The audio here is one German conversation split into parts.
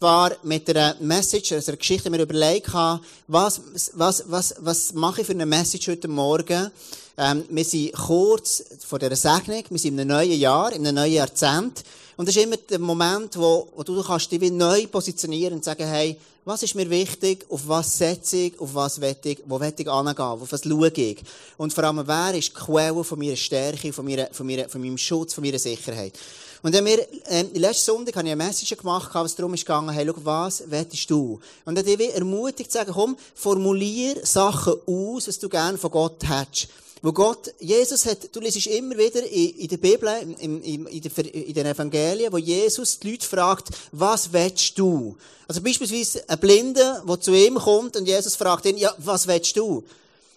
war mit einer Message, also einer Geschichte, mir überlegt was, was, was, was mache ich für eine Message heute Morgen? Ähm, wir sind kurz vor dieser Segnung, wir sind in einem neuen Jahr, in einem neuen Jahrzehnt. Und das ist immer der Moment, wo, wo du dich neu positionieren und sagen, hey, was ist mir wichtig, auf was setze ich, auf was will ich, wo will ich angehen, auf was schaue ich. Und vor allem, wer ist die Quelle von meiner Stärke, von, meiner, von, meiner, von meinem Schutz, von meiner Sicherheit. Und dann mir, ähm, letzten Sonntag habe ich eine Message gemacht, was darum ist gegangen, hey, schau, was willst du? Und dann habe ich ermutigt zu sagen, komm, formulier Sachen aus, was du gerne von Gott hättest. Wo Gott, Jesus hat, du liest immer wieder in, in der Bibel, in, in, in, der, in den Evangelien, wo Jesus die Leute fragt, was willst du? Also beispielsweise ein Blinder, der zu ihm kommt und Jesus fragt ihn, ja, was willst du?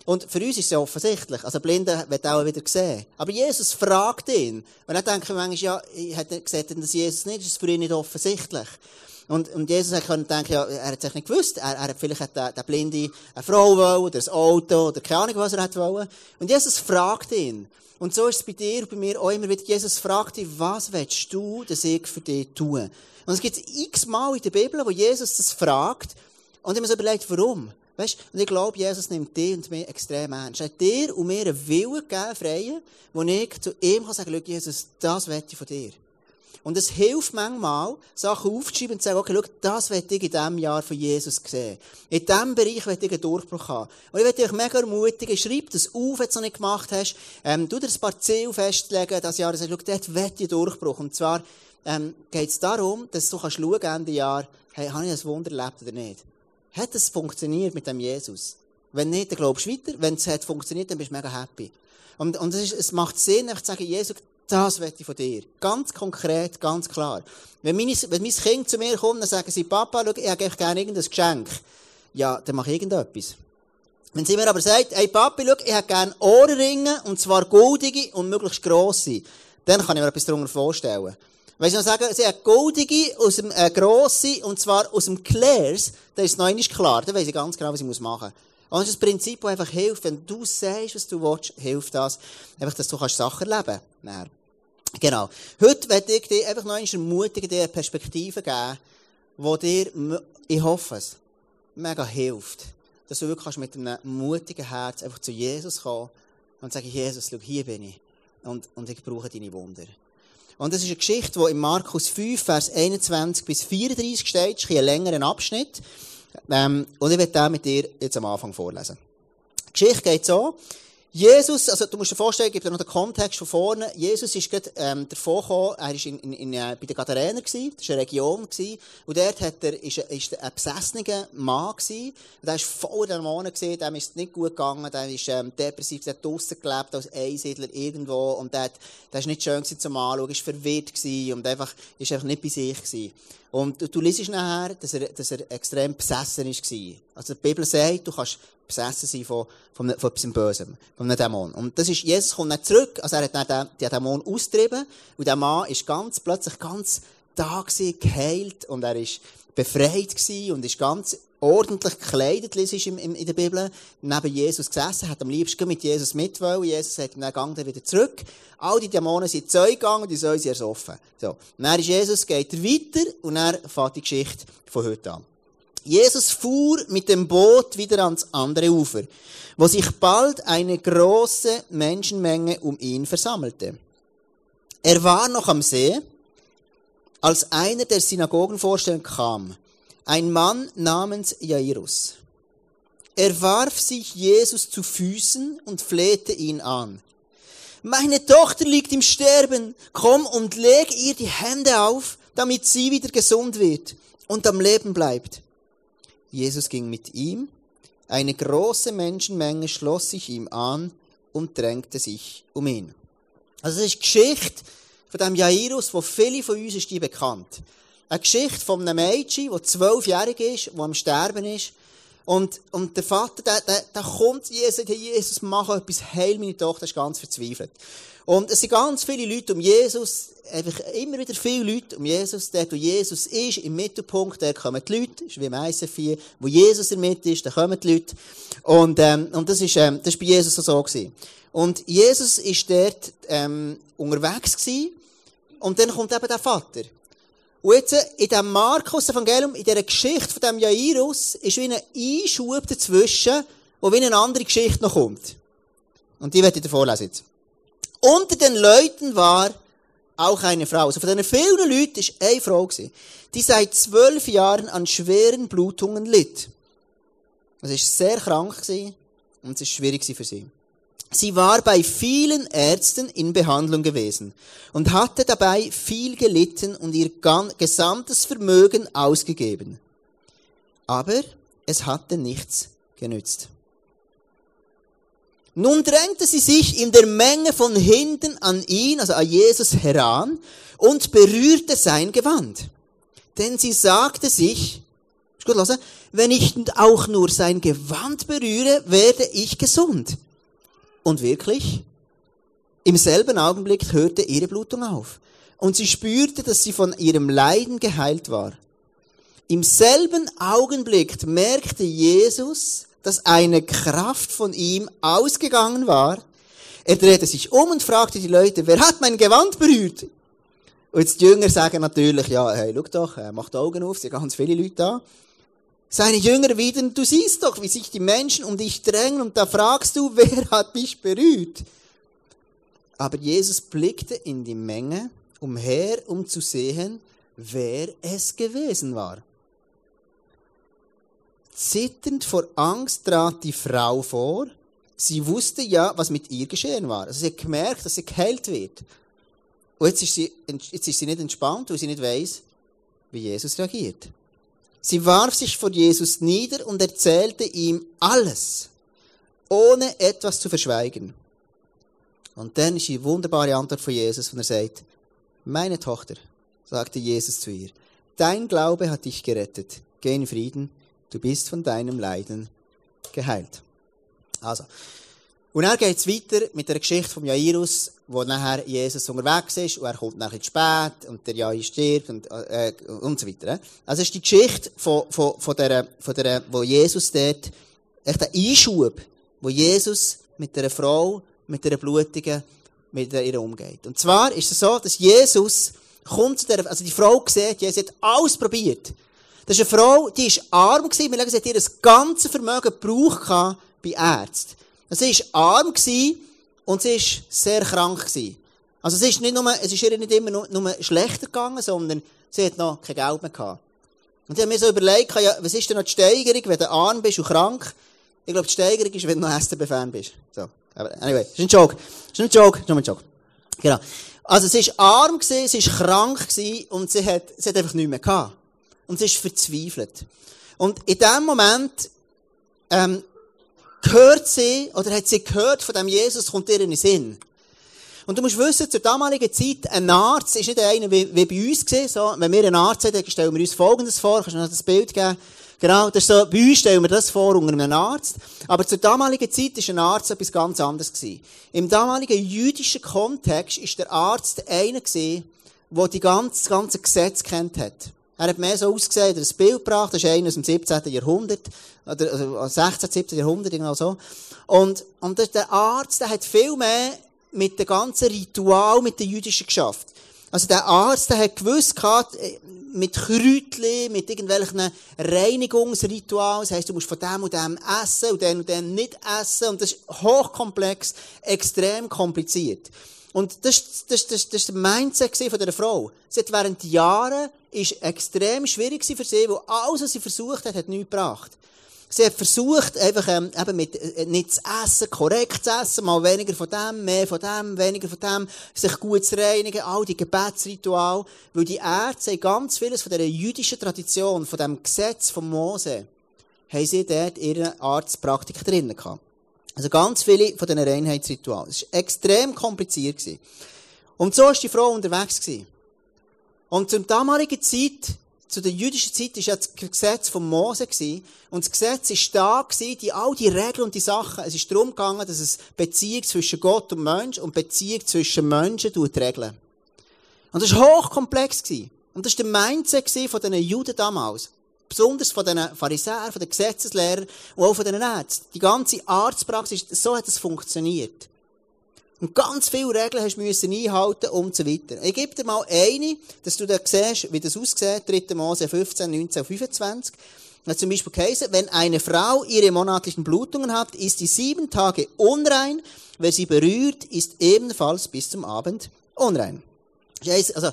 Und für uns ist es ja offensichtlich. Also, Blinde wird auch wieder sehen. Aber Jesus fragt ihn. Und dann denken wir manchmal, ja, ich hätte gesagt, dass Jesus nicht, das ist für ihn nicht offensichtlich. Und, und Jesus hat können denken, ja, er hat sich nicht gewusst. Er, er hat vielleicht hat der, der Blinde eine Frau wollen, oder ein Auto, oder keine Ahnung, was er hat wollen. Und Jesus fragt ihn. Und so ist es bei dir und bei mir auch immer wieder. Jesus fragt dich, was willst du, dass ich für dich tue? Und es gibt x-mal in der Bibel, wo Jesus das fragt. Und ich habe mir so überlegt, warum? Weißt, und ich glaube, Jesus nimmt dich und mich extrem ernst. Er hat dir und mir einen Willen gegeben, freien, wo ich zu ihm kann sagen kann, Jesus, das will ich von dir. Und es hilft manchmal, Sachen aufzuschreiben und zu sagen, okay, schau, das will ich in diesem Jahr von Jesus sehen. In diesem Bereich will ich einen Durchbruch haben. Und ich möchte euch mega ermutigen, schreib das auf, wenn du es noch nicht gemacht hast. Ähm, du dir ein paar Ziele festlegen, das Jahr, und sagst, schau, dort will ich einen Durchbruch. Und zwar, ähm, geht es darum, dass du kannst schauen, Ende Jahr, hey, habe ich ein Wunder erlebt oder nicht? Hat es funktioniert mit dem Jesus? Wenn nicht, dann glaubst du weiter. Wenn es hat funktioniert, dann bist du mega happy. Und, und es, ist, es macht Sinn, einfach zu sagen, Jesus, das will ich von dir. Ganz konkret, ganz klar. Wenn, meine, wenn mein Kind zu mir kommt, dann sagen sie, Papa, schau, ich hätte gerne irgendein Geschenk. Ja, dann mache ich irgendetwas. Wenn sie mir aber sagt, hey Papi, schau, ich hätte gerne Ohrringe, und zwar goldige und möglichst grosse, dann kann ich mir etwas darunter vorstellen. Wenn sie noch sagen, sie hat goldige aus dem äh, grosse, und zwar aus dem Clairs, dann ist es noch einmal klar. Dann weiss ich ganz genau, was ich machen muss. Und das Prinzip, das einfach hilft. Wenn du sagst, was du willst, hilft das. Einfach, dass du kannst Sachen erleben kannst. Genau. Heute werde ich dir einfach noch einmal ermutigen, dir eine Perspektive geben, die dir, ich hoffe es, mega hilft. Dass du wirklich mit einem mutigen Herz einfach zu Jesus kommen und sagen, Jesus, schau, hier bin ich. Und, und ich brauche deine Wunder. Und das ist eine Geschichte, die in Markus 5, Vers 21 bis 34 steht. Das ist ein längerer Abschnitt. Ähm, und ich werde den mit dir jetzt am Anfang vorlesen. Die Geschichte geht so. Jesus, also du musst dir vorstellen, ich gebe dir noch den Kontext von vorne. Jesus ist gerade ähm, davor gekommen, er war in, in, in, äh, bei den Gadarener, gewesen, das war eine Region, gewesen, und dort hat er, ist, ist ein besessener Mann gewesen, und der war voll Dämonen gewesen, dem ist es nicht gut gegangen, der ist ähm, depressiv, der hat draussen gelebt als Einsiedler irgendwo, und der, der ist nicht schön gewesen zum Anschauen, ist verwirrt gewesen, und einfach, ist einfach nicht bei sich gewesen. Und du, liest nachher, dass er, dass er extrem besessen war. Also die Bibel sagt, du kannst besessen sein von, von, von etwas Bösem, von einem Dämon. Und das ist, Jesus kommt dann zurück, also er hat dann den, den Dämon austrieben, und der Mann ist ganz, plötzlich ganz da gewesen, geheilt, und er ist befreit gewesen, und ist ganz ordentlich gekleidet, liest in, in, in der Bibel, neben Jesus gesessen, hat am liebsten mit Jesus mitwollen. Jesus ihm dann, gang wieder zurück. All die Dämonen sind Zeug gegangen, die sollen sie ersoffen. So. Und dann ist Jesus, geht er weiter, und er fährt die Geschichte von heute an. Jesus fuhr mit dem Boot wieder ans andere Ufer, wo sich bald eine große Menschenmenge um ihn versammelte. Er war noch am See, als einer der Synagogenvorsteher kam ein Mann namens Jairus. Er warf sich Jesus zu Füßen und flehte ihn an. Meine Tochter liegt im Sterben. Komm und leg ihr die Hände auf, damit sie wieder gesund wird und am Leben bleibt. Jesus ging mit ihm. Eine große Menschenmenge schloss sich ihm an und drängte sich um ihn. Also das ist die Geschichte von dem Jairus, wo viele von uns ist die bekannt. Eine Geschichte von einem Mädchen, das zwölfjährig ist, das am Sterben ist. Und, und der Vater, der, der, der kommt zu Jesus, hey, Jesus, mach etwas, heil meine Tochter, ist ganz verzweifelt. Und es sind ganz viele Leute um Jesus, einfach immer wieder viele Leute um Jesus, dort wo Jesus ist, im Mittelpunkt, da kommen die Leute, ist wie im ICF wo Jesus in der Mitte ist, da kommen die Leute. Und, ähm, und das ist, ähm, das ist bei Jesus so gewesen. Und Jesus ist dort, ähm, unterwegs gewesen, und dann kommt eben der Vater. Und jetzt, in diesem Markus-Evangelium, in dieser Geschichte von diesem Jairus, ist wie ein Einschub dazwischen, wo wie eine andere Geschichte noch kommt. Und die werde ich dir vorlesen jetzt. Unter den Leuten war auch eine Frau. Also von diesen vielen Leuten war eine Frau, die seit zwölf Jahren an schweren Blutungen litt. Sie war sehr krank und es war schwierig für sie. Sie war bei vielen Ärzten in Behandlung gewesen und hatte dabei viel gelitten und ihr gesamtes Vermögen ausgegeben. Aber es hatte nichts genützt. Nun drängte sie sich in der Menge von hinten an ihn, also an Jesus heran, und berührte sein Gewand. Denn sie sagte sich, gut hören, wenn ich auch nur sein Gewand berühre, werde ich gesund. Und wirklich, im selben Augenblick hörte ihre Blutung auf. Und sie spürte, dass sie von ihrem Leiden geheilt war. Im selben Augenblick merkte Jesus, dass eine Kraft von ihm ausgegangen war. Er drehte sich um und fragte die Leute, wer hat mein Gewand berührt? Und die Jünger sagen natürlich, ja, hey, schau doch, mach die Augen auf, sind ganz viele Leute da. Seine Jünger wieder, du siehst doch, wie sich die Menschen um dich drängen und da fragst du, wer hat mich berührt? Aber Jesus blickte in die Menge umher, um zu sehen, wer es gewesen war. Zitternd vor Angst trat die Frau vor. Sie wusste ja, was mit ihr geschehen war. Also sie hat gemerkt, dass sie geheilt wird. Und jetzt ist sie, jetzt ist sie nicht entspannt, weil sie nicht weiß, wie Jesus reagiert. Sie warf sich vor Jesus nieder und erzählte ihm alles, ohne etwas zu verschweigen. Und dann ist die wunderbare Antwort von Jesus, wenn er sagt, meine Tochter, sagte Jesus zu ihr, dein Glaube hat dich gerettet. Geh in Frieden, du bist von deinem Leiden geheilt. Also. Und dann geht es weiter mit der Geschichte von Jairus, wo nachher Jesus unterwegs ist und er kommt nachher zu spät und der Jair stirbt und, äh, und so weiter. Also es ist die Geschichte von, von, von der, von der, wo Jesus dort, echt der Einschub, wo Jesus mit der Frau, mit der Blutigen, mit ihr umgeht. Und zwar ist es so, dass Jesus kommt zu der, also die Frau sieht, Jesus hat alles probiert. Das ist eine Frau, die ist arm gewesen, wir sagen, sie hat ihr das ganze Vermögen gebraucht bei Ärzten. Sie war arm gewesen, und sie war sehr krank. Gewesen. Also es ist, nicht nur, es ist ihr nicht immer nur, nur schlechter gegangen, sondern sie hat noch kein Geld mehr gehabt. Und ich habe mir so überlegt, ja, was ist denn noch die Steigerung, wenn du arm bist und krank? Ich glaube, die Steigerung ist, wenn du noch STB-Fan bist. So. Aber anyway, ist ein Joke. Ist ein Joke. Ist nur ein Joke. Genau. Also sie war arm gewesen, sie war krank gewesen und sie hat, sie hat einfach nichts mehr gehabt. Und sie ist verzweifelt. Und in dem Moment, ähm, hört sie, oder hat sie gehört von dem Jesus, kommt ihr in den Sinn. Und du musst wissen, zur damaligen Zeit, ein Arzt ist nicht einer wie, wie bei uns gewesen, so. Wenn wir einen Arzt haben, dann stellen wir uns Folgendes vor. Kannst du noch das Bild geben? Genau, das ist so, bei uns stellen wir das vor unter einem Arzt. Aber zur damaligen Zeit ist ein Arzt etwas ganz anderes gewesen. Im damaligen jüdischen Kontext ist der Arzt einer gewesen, der die ganze, das ganze Gesetz kennt hat. Er hat mehr so ausgesehen, ein Bild gebracht, das ist einer aus dem 17. Jahrhundert, oder also 16., 17. Jahrhundert, genau so. Und, und der Arzt, der hat viel mehr mit dem ganzen Ritual, mit den Jüdischen geschafft. Also der Arzt, der hat gewusst, äh, mit Kräutchen, mit irgendwelchen Reinigungsritualen, das heisst, du musst von dem und dem essen und dem und dem nicht essen, und das ist hochkomplex, extrem kompliziert. Und das, das, das, das ist der Mindset von dieser Frau. Sie hat während Jahren, ist extrem schwierig für sie, weil alles, was sie versucht hat, hat nichts gebracht. Sie hat versucht, einfach, ähm, eben mit, äh, nicht zu essen, korrekt zu essen, mal weniger von dem, mehr von dem, weniger von dem, sich gut zu reinigen, all die Gebetsrituale. Weil die Ärzte ganz vieles von dieser jüdischen Tradition, von dem Gesetz von Mose, haben sie dort ihre Arztpraktik drinnen gehabt. Also ganz viele von diesen Reinheitsritualen. Es war extrem kompliziert. Und so war die Frau unterwegs. Und zur damaligen Zeit, zu der jüdischen Zeit, war das Gesetz von Mose. Und das Gesetz war da, die, all die Regeln und die Sachen. Es ist darum gegangen, dass es Beziehung zwischen Gott und Mensch und Beziehung zwischen Menschen regeln. Und das war hochkomplex. Und das war der Mindset von diesen Juden damals besonders von den Pharisäern, von den Gesetzeslehrern und auch von den Ärzten. Die ganze Arztpraxis, so hat es funktioniert. Und ganz viele Regeln hast müssen einhalten und so weiter. Ich gebe dir mal eine, dass du da siehst, wie das aussieht. 3. Mose 15, 19, 25. Da zum Beispiel geheißen, wenn eine Frau ihre monatlichen Blutungen hat, ist sie sieben Tage unrein. Wer sie berührt, ist ebenfalls bis zum Abend unrein. Also,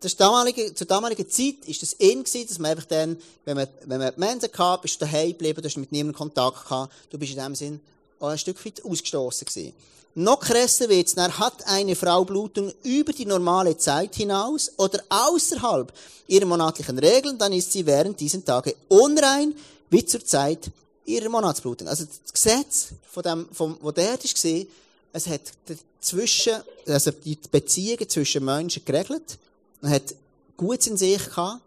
das damalige, zur damaligen Zeit ist das in dass man einfach dann, wenn man, wenn man Mensen gehabt, bist du daheim geblieben, du hast mit niemandem Kontakt gehabt, du bist in dem Sinn ein Stück weit ausgestoßen gewesen. Noch krasser wird's, dann hat eine Frau Blutung über die normale Zeit hinaus oder außerhalb ihrer monatlichen Regeln, dann ist sie während diesen Tage unrein, wie zur Zeit ihrer Monatsblutung. Also das Gesetz von dem, vom, wo der ist es hat zwischen, also die Beziehungen zwischen Menschen geregelt, man hat Gutes in sich gehabt,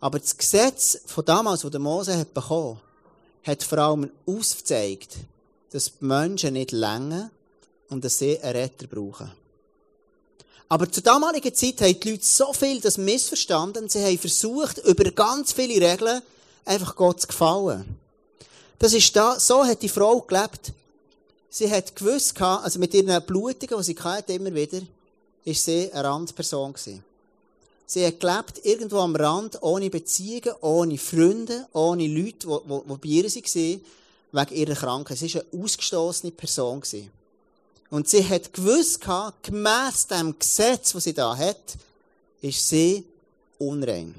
aber das Gesetz von damals, wo der Mose hat bekommen, hat vor allem aufgezeigt, dass die Menschen nicht länger und dass sie einen Retter brauchen. Aber zur damaligen Zeit haben die Leute so viel das missverstanden, sie haben versucht, über ganz viele Regeln einfach Gott zu gefallen. Das ist da, so hat die Frau gelebt. Sie hat gewusst, also mit ihren Blutungen, die sie hatte, immer wieder, ist sie eine Randperson gewesen. Sie hat gelebt irgendwo am Rand, ohne Beziehungen, ohne Freunde, ohne Leute, die, die, die bei ihr waren, wegen ihrer Krankheit. Sie war eine ausgestoßene Person. Und sie hat gewusst, gemäss dem Gesetz, das sie da hat, ist sie unrein.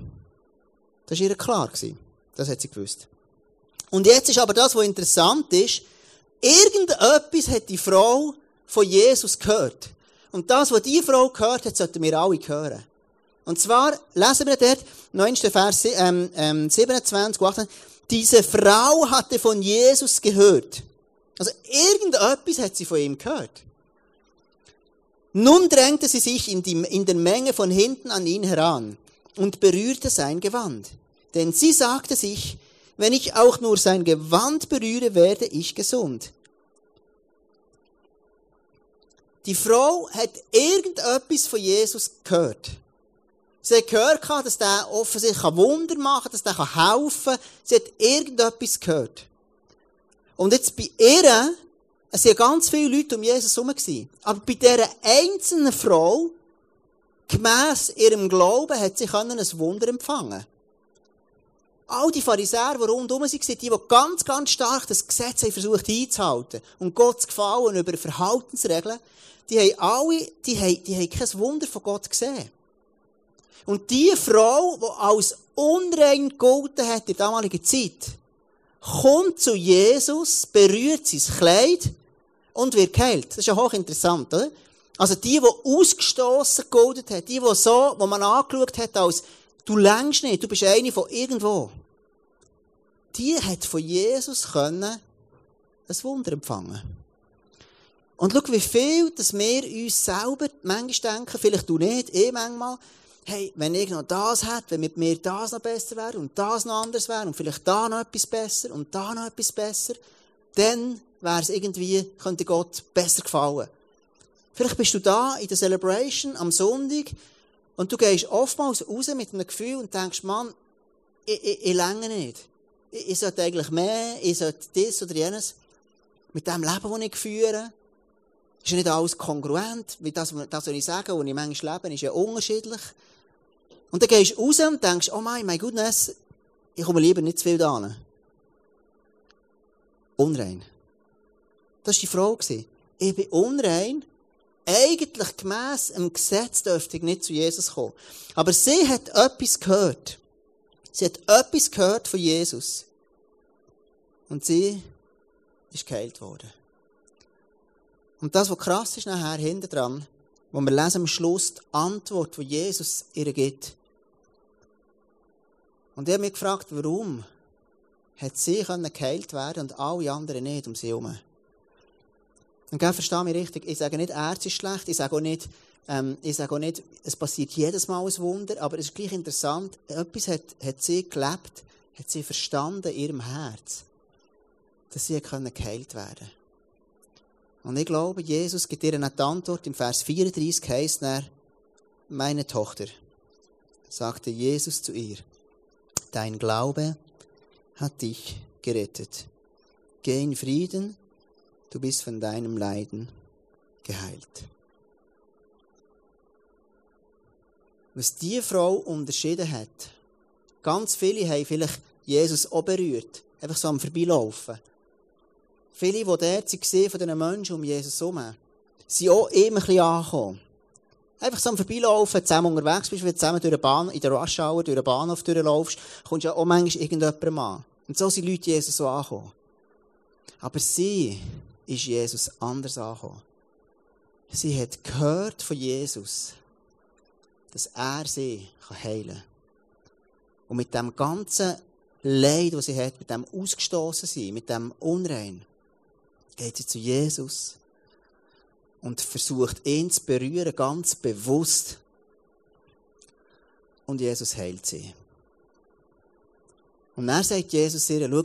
Das war ihr klar. Das hat sie gewusst. Und jetzt ist aber das, was interessant ist, irgendetwas hat die Frau von Jesus gehört. Und das, was die Frau gehört hat, sollten wir alle hören. Und zwar lesen wir dort, 9. Vers ähm, ähm, 27, 18, diese Frau hatte von Jesus gehört. Also irgendetwas hat sie von ihm gehört. Nun drängte sie sich in, die, in der Menge von hinten an ihn heran und berührte sein Gewand. Denn sie sagte sich, wenn ich auch nur sein Gewand berühre, werde ich gesund. Die Frau hat irgendetwas von Jesus gehört. Sie hat gehört, dass der offensichtlich Wunder machen kann, dass der helfen kann. Sie hat irgendetwas gehört. Und jetzt bei ihr, es sind ganz viele Leute um Jesus herum Aber bei dieser einzelnen Frau, gemäss ihrem Glauben, hat sie ein Wunder empfangen All die Pharisäer, die rundherum waren, die, die ganz, ganz stark das Gesetz haben versucht einzuhalten und Gott zu gefallen über Verhaltensregeln, die haben alle, die haben, die haben kein Wunder von Gott gesehen. Und die Frau, die als unrein gegolten hat in der damaligen Zeit, kommt zu Jesus, berührt sein Kleid und wird geheilt. Das ist ja hochinteressant, oder? Also die, die ausgestoßen gegolten hat, die, die so, wo man angeschaut hat als, du längst nicht, du bist eine von irgendwo. Die hat von Jesus können ein Wunder empfangen. Und schau, wie viel, dass wir uns selber manchmal denken, vielleicht du nicht, eh manchmal, hey, wenn ich noch das hätte, wenn mit mir das noch besser wäre und das noch anders wäre und vielleicht da noch etwas besser und da noch etwas besser, dann wäre es irgendwie, könnte Gott besser gefallen. Vielleicht bist du da in der Celebration am Sonntag und du gehst oftmals raus mit einem Gefühl und denkst, Mann, ich, ich, ich länge nicht. Ich, ich sollte eigentlich mehr, ich sollte das oder jenes. Mit dem Leben, das ich führe, ist ja nicht alles kongruent. Wie das, das, was ich sage, wo ich manchmal lebe, ist ja unterschiedlich. Und dann gehst du raus und denkst, oh mein, my goodness, ich komme lieber nicht zu viel da Unrein. Das war die Frage. Ich bin unrein. Eigentlich gemäss dem Gesetz dürfte ich nicht zu Jesus kommen. Aber sie hat etwas gehört. Sie hat etwas gehört von Jesus. Und sie ist geheilt worden. Und das, was krass ist nachher hinter dran, wo wir lesen am Schluss die Antwort, die Jesus ihr gibt. Und ich habe mich gefragt, warum hat sie geheilt werden und alle anderen nicht um sie herum. Und gell, verstehe mich richtig, ich sage nicht, Ärzte ist schlecht, ich sage auch nicht, ähm, ich sage auch nicht, es passiert jedes Mal ein Wunder, aber es ist gleich interessant, etwas hat, hat sie gelebt, hat sie verstanden in ihrem Herz, dass sie geheilt werden Und ich glaube, Jesus gibt ihr eine Antwort, im Vers 34 heisst er, meine Tochter, sagte Jesus zu ihr, dein Glaube hat dich gerettet. Geh in Frieden, du bist von deinem Leiden geheilt. Was diese Frau unterschieden hat, ganz viele haben vielleicht Jesus auch berührt, einfach so am Vorbeilaufen. Viele, die dort waren, von diesen Menschen um Jesus herum, sind auch immer ein bisschen angekommen. Einfach so am Vorbeilaufen, zusammen unterwegs bist, wenn du zusammen durch eine Bahn, in der Rush Hour, durch eine Bahnhof durchlaufst, kommst du ja auch manchmal irgendjemandem an. Und so sind Leute Jesus so angekommen. Aber sie ist Jesus anders angekommen. Sie hat gehört von Jesus, dass er sie heilen kann. Und mit dem ganzen Leid, das sie hat, mit dem ausgestoßen sein, mit dem Unrein, geht sie zu Jesus und versucht, ihn zu berühren, ganz bewusst. Und Jesus heilt sie. Und dann sagt Jesus ihr, schau,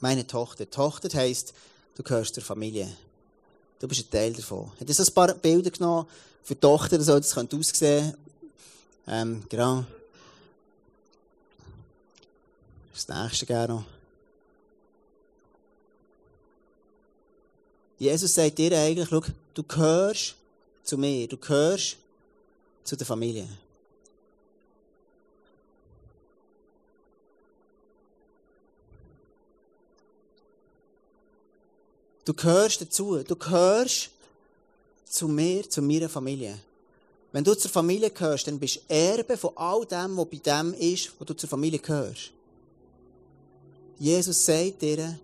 meine Tochter. Tochter heisst, du gehörst zur Familie. Du bist ein Teil davon. Hat so ein paar Bilder genommen für die Tochter, so das könnte aussehen. Ähm, genau. Das nächste gerne noch. Jesus sagt dir eigentlich, schau, du gehörst zu mir, du gehörst zu der Familie. Du gehörst dazu, du gehörst zu mir, zu meiner Familie. Wenn du zur Familie gehörst, dann bist du Erbe von all dem, was bei dem ist, wo du zur Familie gehörst. Jesus sagt dir,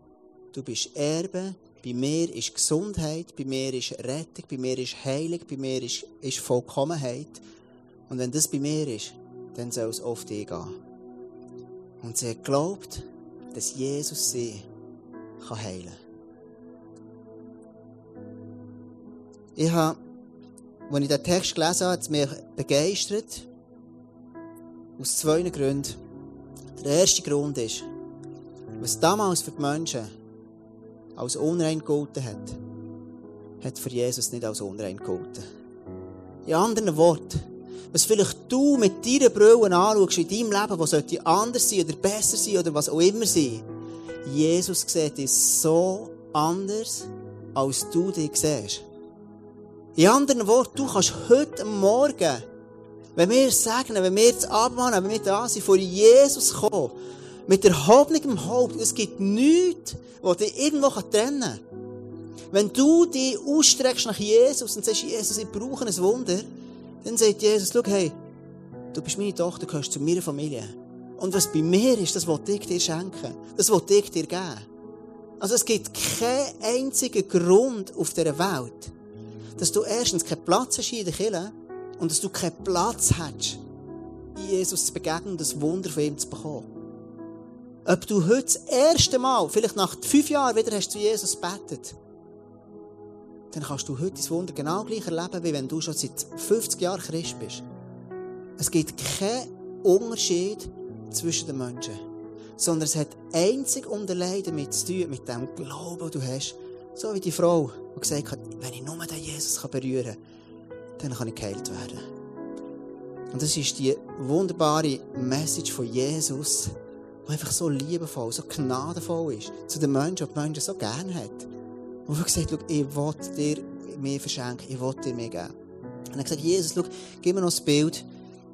du bist Erbe bei mir ist Gesundheit, bei mir ist Rettung, bei mir ist Heilung, bei mir ist, ist Vollkommenheit. Und wenn das bei mir ist, dann soll es auf dich gehen. Und sie hat geglaubt, dass Jesus sie kann heilen kann. Ich habe, als ich diesen Text gelesen habe, hat es mich begeistert. Aus zwei Gründen. Der erste Grund ist, was damals für die Menschen als unrein gegolten hat, hat für Jesus nicht als unrein gegolten. In anderen Worten, was vielleicht du mit deiner Brille anschaust in deinem Leben, was sollte anders sein oder besser sein oder was auch immer sein, Jesus sieht es so anders, als du dich siehst. In anderen Worten, du kannst heute Morgen, wenn wir sagen, wenn wir jetzt abmachen, wenn wir da sind, vor Jesus kommen mit erhobenem Haupt. Es gibt nichts, was dich irgendwo trennen kann. Wenn du dich ausstreckst nach Jesus und sagst, Jesus, ich brauche ein Wunder, dann sagt Jesus, schau, hey, du bist meine Tochter, gehörst zu meiner Familie. Und was bei mir ist, das wollte ich dir schenken. Das wollte ich dir geben. Also es gibt keinen einzigen Grund auf dieser Welt, dass du erstens keinen Platz hast in der Kirche und dass du keinen Platz hast, Jesus zu begegnen und das Wunder von ihm zu bekommen. Ob du heute das erste Mal, vielleicht nach fünf Jahren, wieder hast zu Jesus betet, dann kannst du heute das Wunder genau gleich erleben, wie wenn du schon seit 50 Jahren Christ bist. Es gibt keinen Unterschied zwischen den Menschen, sondern es hat einzig und allein damit zu tun, mit dem Glauben, den du hast. So wie die Frau, die gesagt hat, wenn ich nur den Jesus berühren kann, dann kann ich geheilt werden. Und das ist die wunderbare Message von Jesus, der einfach so liebevoll, so gnadenvoll ist zu den Menschen, die die Menschen so gerne hat. Und er gesagt, ich will dir mehr verschenken, ich will dir mehr geben. Und er hat gesagt, Jesus, schau, gib mir noch ein Bild,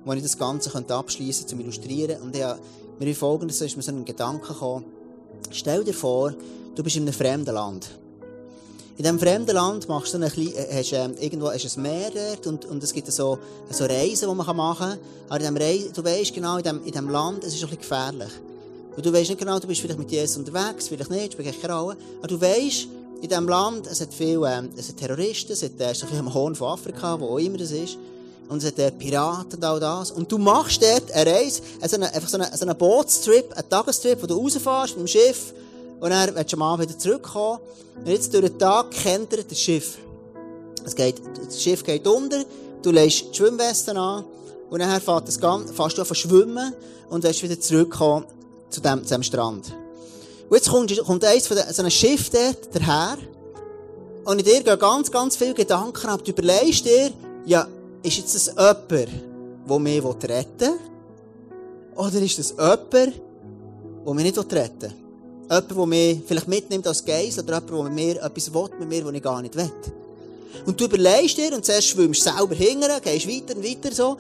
wo ich das Ganze abschließen könnte, zum Illustrieren. Und er, mir folgendes, ist mir so ein Gedanke gekommen. Stell dir vor, du bist in einem fremden Land. In diesem fremden Land machst du ein bisschen, äh, hast, ähm, irgendwo ein Meer dort und, und es gibt so, so Reisen, die man machen kann. Aber in Reise, du weißt genau, in diesem, in diesem Land, es ist ein bisschen gefährlich. Und du weißt nicht genau, du bist vielleicht mit Jesus unterwegs, vielleicht nicht, keine Rolle. Aber du weißt, in diesem Land, es hat viele ähm, es hat Terroristen, es hat, äh, so viel am Horn von Afrika, wo auch immer das ist. Und es hat äh, Piraten und all das. Und du machst dort eine Reise, also eine, einfach so einen so eine Bootstrip, einen Tagestrip, wo du rausfährst mit dem Schiff. Und dann willst du am Abend wieder zurückkommen. Und jetzt durch den Tag kentert das Schiff. Es geht, das Schiff geht unter, du legst die Schwimmwesten an. Und dann fährst du zu schwimmen und willst wieder zurückkommen zu dem, zu dem Strand. Und jetzt kommt, kommt eins von den, so einem Schiff dort daher. Und in dir gehen ganz, ganz viele Gedanken ab. Du überlegst dir, ja, ist jetzt das jemand, der mich retten will? Oder ist das jemand, der mich nicht retten will? Jemand, der mich vielleicht mitnimmt als Geist oder jemand, der mir etwas will, mit mir, was ich gar nicht will. Und du überlegst dir und zuerst schwimmst du selber hinterher, gehst weiter und weiter so.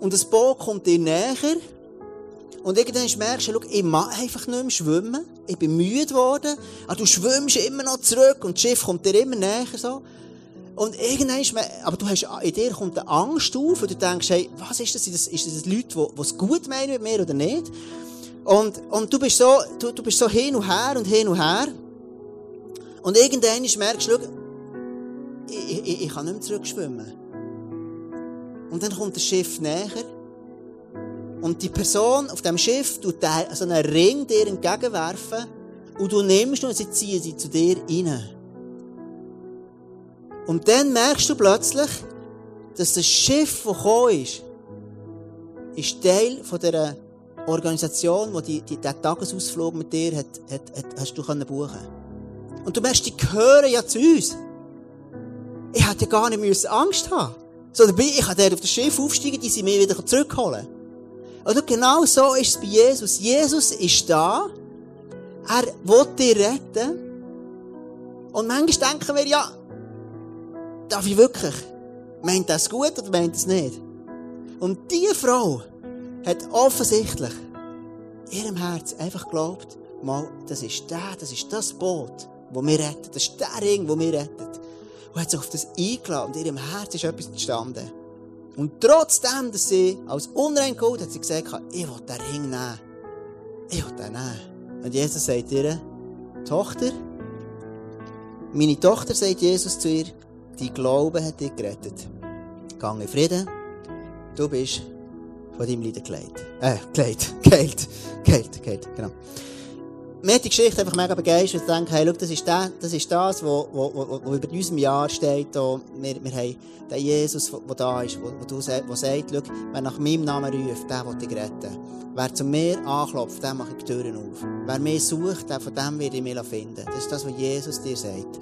Und das Boot kommt dir näher. Und irgendwann merkst du, ich mag einfach nicht mehr schwimmen. Ich bin müde geworden. Aber du schwimmst immer noch zurück und das Schiff kommt dir immer näher so. Und irgendwann aber du hast, in dir kommt eine Angst auf und du denkst, hey, was ist das? Ist das, ist das Leute, die es gut meinen mit mir oder nicht? Und, und du bist so, du, du bist so hin und her und hin und her. Und irgendwann merkst du, ich, ich, ich kann nicht mehr zurückschwimmen. Und dann kommt das Schiff näher. Und die Person auf dem Schiff tut so einen Ring dir entgegenwerfen. Und du nimmst ihn und sie ziehen sie zu dir rein. Und dann merkst du plötzlich, dass das Schiff, das gekommen ist, ist Teil von dieser Organisation, die, die den Tagesausflug mit dir hat, hat, hat, hast du können Und du merkst, die gehören ja zu uns. Ich hätte ja gar nicht Angst haben Sondern ich kann dort auf das Schiff aufsteigen, die sie mir wieder zurückholen. Oder genau so ist es bei Jesus. Jesus ist da. Er will dich retten. Und manchmal denken wir, ja, darf ich wirklich? Meint das gut oder meint es nicht? Und diese Frau hat offensichtlich in ihrem Herz einfach geglaubt, mal, das ist der, das ist das Boot, das mir rettet. Das ist der Ring, der mir rettet. Und hat sich auf das eingeladen. Und in ihrem Herz ist etwas entstanden. Und trotzdem, dass sie als unrein geholt hat sie gesagt, ich will den Ring nehmen. Ich will den nehmen. Und Jesus sagt ihr, Tochter, meine Tochter, sagt Jesus zu ihr, dein Glaube hat dich gerettet. Gang in Frieden. Du bist von deinem Leiden geleitet. Äh, geleitet. Geheilt. Geheilt. Geheilt. Genau. Mir hat die Geschichte einfach mega begeistert. Ich denke, hey, schau, das ist, der, das, ist das, was wo, wo, wo über unserem Jahr steht. Wir, wir haben den Jesus, der da ist, der, der sagt, schau, wer nach meinem Namen ruft, der will dich retten. Wer zu mir anklopft, dem mache ich die Türen auf. Wer mich sucht, der von dem werde ich mich finden. Das ist das, was Jesus dir sagt.